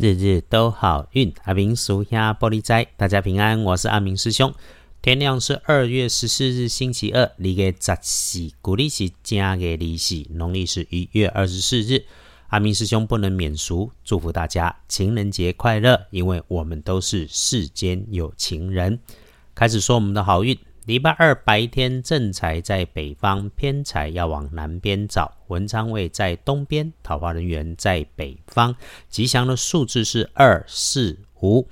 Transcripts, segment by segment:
日日都好运。阿明属下玻璃斋，大家平安，我是阿明师兄。天亮是二月十四日星期二，离个十四，古历是正月利息，农历是一月二十四日。阿明师兄不能免俗，祝福大家情人节快乐，因为我们都是世间有情人。开始说我们的好运。礼拜二白天正财在北方，偏财要往南边找。文昌位在东边，桃花人缘在北方。吉祥的数字是二四五。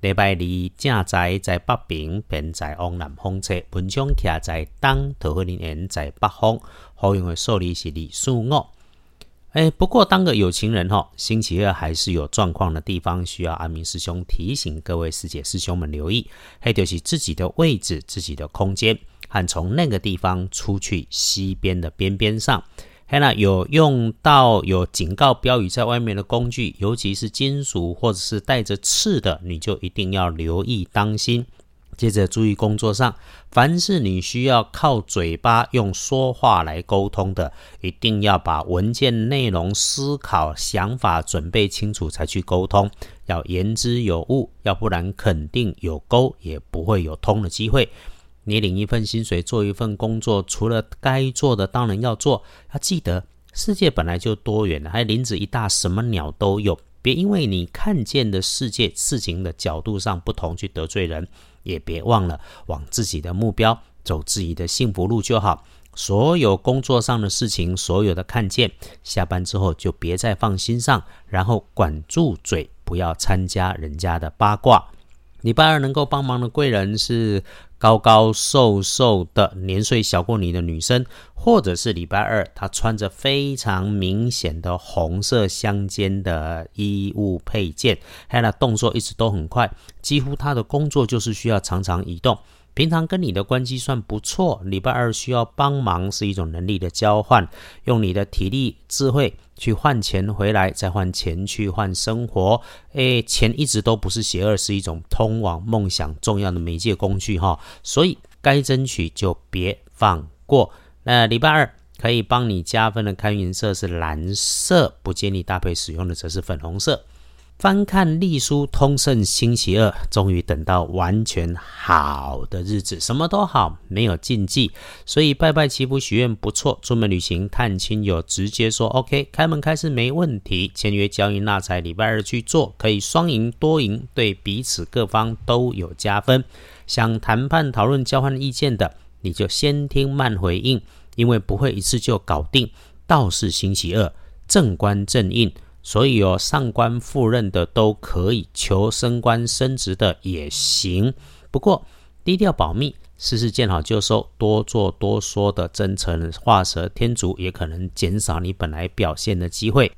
礼拜二正财在北边，偏财往南方车。文昌徛在东，桃花人缘在北方。好用的数字是二四五。哎，不过当个有情人哈，星期二还是有状况的地方，需要阿明师兄提醒各位师姐师兄们留意，还就是自己的位置、自己的空间，和从那个地方出去西边的边边上，还那有用到有警告标语在外面的工具，尤其是金属或者是带着刺的，你就一定要留意当心。接着注意工作上，凡是你需要靠嘴巴用说话来沟通的，一定要把文件内容、思考、想法准备清楚才去沟通，要言之有物，要不然肯定有沟，也不会有通的机会。你领一份薪水，做一份工作，除了该做的当然要做，要记得世界本来就多元的，还林子一大，什么鸟都有。别因为你看见的世界事情的角度上不同去得罪人。也别忘了往自己的目标走，自己的幸福路就好。所有工作上的事情，所有的看见，下班之后就别再放心上，然后管住嘴，不要参加人家的八卦。礼拜二能够帮忙的贵人是高高瘦瘦的、年岁小过你的女生，或者是礼拜二她穿着非常明显的红色相间的衣物配件，还有动作一直都很快，几乎她的工作就是需要常常移动。平常跟你的关系算不错，礼拜二需要帮忙是一种能力的交换，用你的体力、智慧去换钱回来，再换钱去换生活。诶，钱一直都不是邪恶，是一种通往梦想重要的媒介工具哈。所以该争取就别放过。那礼拜二可以帮你加分的看颜色是蓝色，不建议搭配使用的则是粉红色。翻看历书通胜星期二，终于等到完全好的日子，什么都好，没有禁忌，所以拜拜祈福许愿不错。出门旅行探亲友，直接说 OK，开门开市没问题。签约交易纳财，礼拜二去做，可以双赢多赢，对彼此各方都有加分。想谈判讨论交换意见的，你就先听慢回应，因为不会一次就搞定。倒是星期二正官正印。所以有上官赴任的都可以，求升官升职的也行。不过低调保密，事事见好就收，多做多说的真诚画蛇添足，也可能减少你本来表现的机会。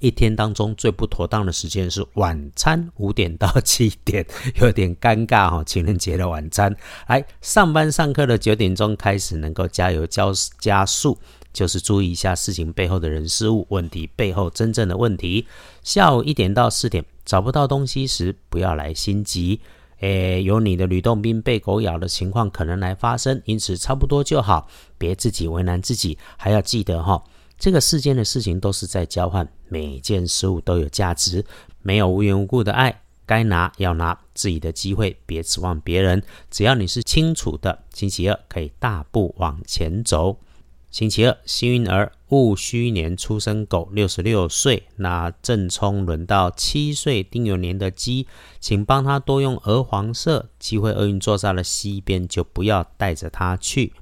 一天当中最不妥当的时间是晚餐五点到七点，有点尴尬哈。情人节的晚餐，来上班上课的九点钟开始，能够加油加加速。就是注意一下事情背后的人事物问题背后真正的问题。下午一点到四点找不到东西时，不要来心急。诶，有你的吕洞宾被狗咬的情况可能来发生，因此差不多就好，别自己为难自己。还要记得哈，这个世间的事情都是在交换，每件事物都有价值，没有无缘无故的爱。该拿要拿自己的机会，别指望别人。只要你是清楚的，星期二可以大步往前走。星期二，幸运儿戊戌年出生狗六十六岁，那正冲轮到七岁丁酉年的鸡，请帮他多用鹅黄色，机会厄运坐在了西边，就不要带着他去。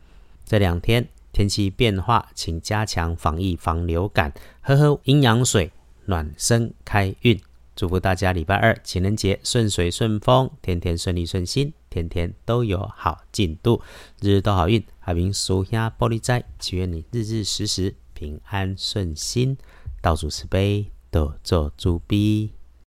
这两天天气变化，请加强防疫防流感，喝喝阴阳水，暖身开运。祝福大家礼拜二情人节顺水顺风，天天顺利顺心，天天都有好进度，日日都好运。海明属下玻璃斋，祈愿你日日时时平安顺心，道主慈悲，多做猪逼。